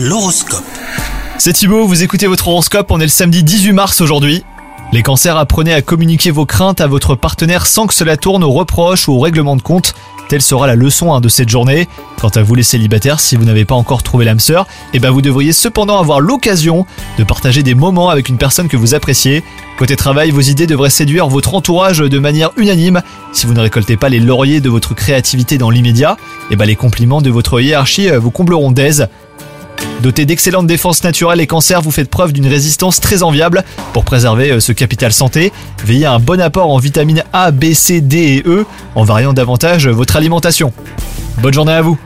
L'horoscope. C'est Thibaut, vous écoutez votre horoscope, on est le samedi 18 mars aujourd'hui. Les cancers, apprenez à communiquer vos craintes à votre partenaire sans que cela tourne aux reproches ou au règlement de compte. Telle sera la leçon hein, de cette journée. Quant à vous les célibataires, si vous n'avez pas encore trouvé l'âme sœur, eh ben vous devriez cependant avoir l'occasion de partager des moments avec une personne que vous appréciez. Côté travail, vos idées devraient séduire votre entourage de manière unanime. Si vous ne récoltez pas les lauriers de votre créativité dans l'immédiat, eh ben les compliments de votre hiérarchie euh, vous combleront d'aise. Doté d'excellentes défenses naturelles et cancers, vous faites preuve d'une résistance très enviable. Pour préserver euh, ce capital santé, veillez à un bon apport en vitamines A, B, C, D et E en variant davantage votre alimentation. Bonne journée à vous